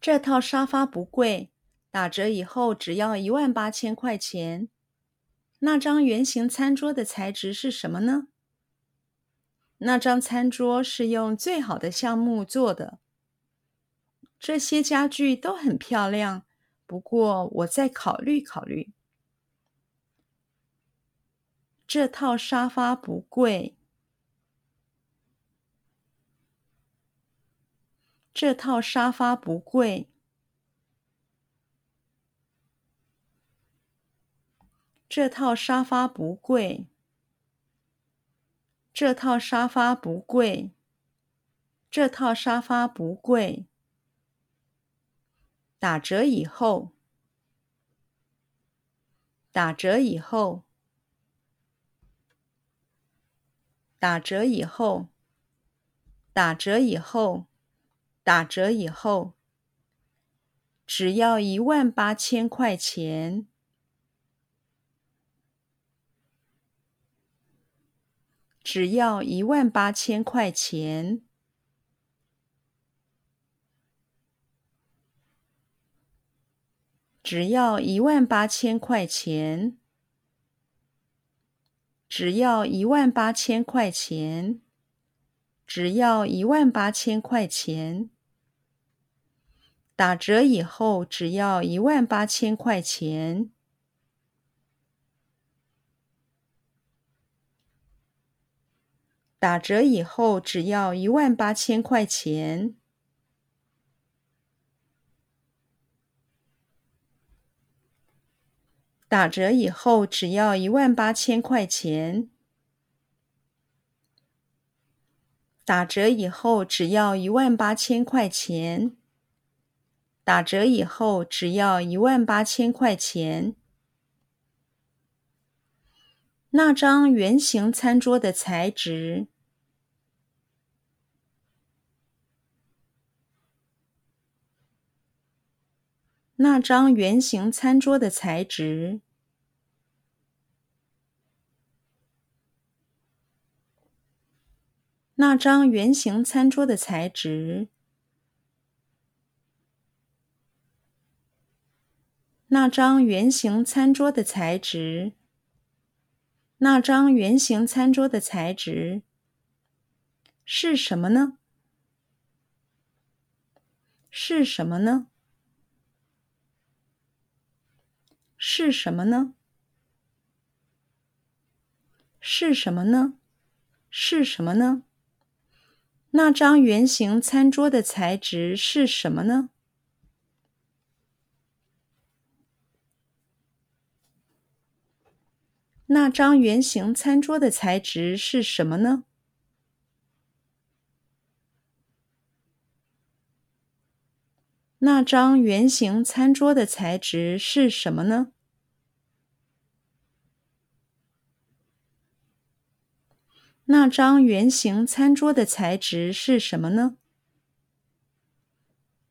这套沙发不贵，打折以后只要一万八千块钱。那张圆形餐桌的材质是什么呢？那张餐桌是用最好的橡木做的。这些家具都很漂亮，不过我再考虑考虑。这套沙发不贵。这套沙发不贵。这套沙发不贵。这套沙发不贵。这套沙发不贵。打折以后。打折以后。打折以后。打折以后。打折以后，只要一万八千块钱。只要一万八千块钱。只要一万八千块钱。只要一万八千块钱。只要一万八千块钱。打折以后只要一万八千块钱。打折以后只要一万八千块钱。打折以后只要一万八千块钱。打折以后只要一万八千块钱。打折以后只要一万八千块钱。那张圆形餐桌的材质。那张圆形餐桌的材质。那张圆形餐桌的材质。那张圆形餐桌的材质，那张圆形餐桌的材质是什么呢？是什么呢？是什么呢？是什么呢？是什么呢？那张圆形餐桌的材质是什么呢？那张圆形餐桌的材质是什么呢？那张圆形餐桌的材质是什么呢？那张圆形餐桌的材质是什么呢？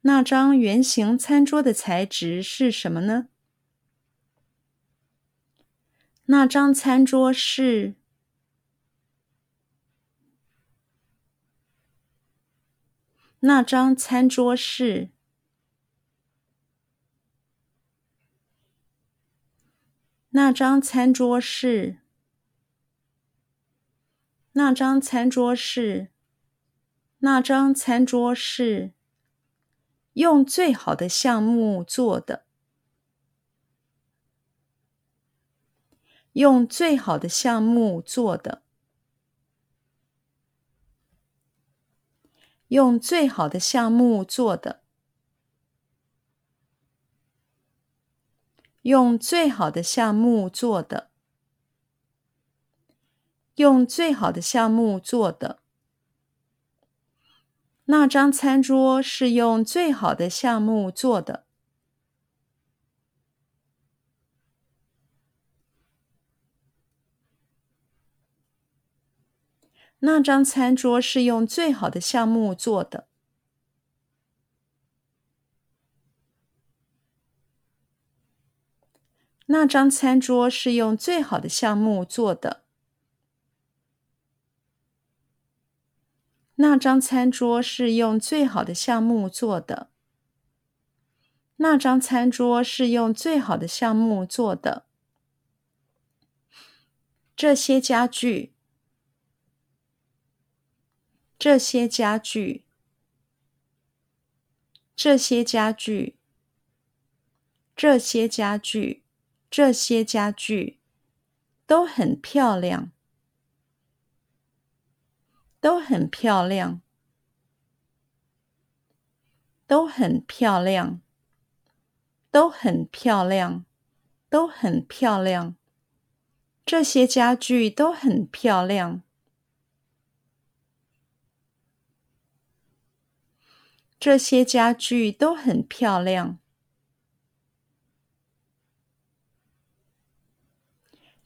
那张圆形餐桌的材质是什么呢？那张餐桌是。那张餐桌是。那张餐桌是。那张餐桌是。那张餐桌是。用最好的橡木做的。用最好的橡木做的。用最好的橡木做的。用最好的橡木做的。用最好的橡木做的。那张餐桌是用最好的橡木做的。那张餐桌是用最好的橡木做的。那张餐桌是用最好的橡木做的。那张餐桌是用最好的橡木做的。那张餐桌是用最好的橡木做的。这些家具，这些家具，这些家具，这些家具，这些家具都很漂亮，都很漂亮，都很漂亮。都很漂亮，都很漂亮。这些家具都很漂亮。这些家具都很漂亮。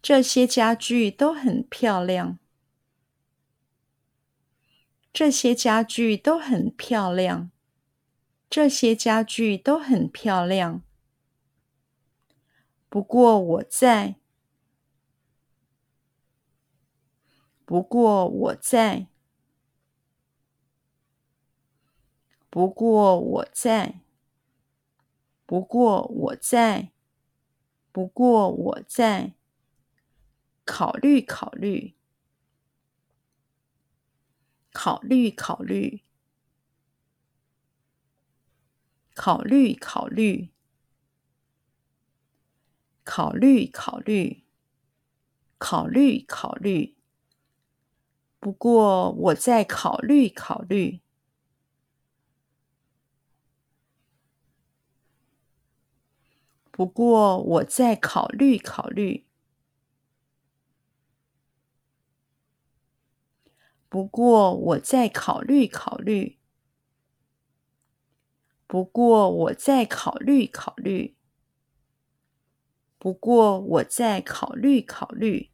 这些家具都很漂亮。这些家具都很漂亮。这些家具都很漂亮。不过我在，不过我在，不过我在，不过我在，不过我在，考虑考虑，考虑考虑，考虑考虑。考虑，考虑，考虑，考虑。不过，我再考虑考虑。不过，我再考虑考虑。不过，我再考虑考虑。不过，我再考虑考虑。不过，我再考虑考虑。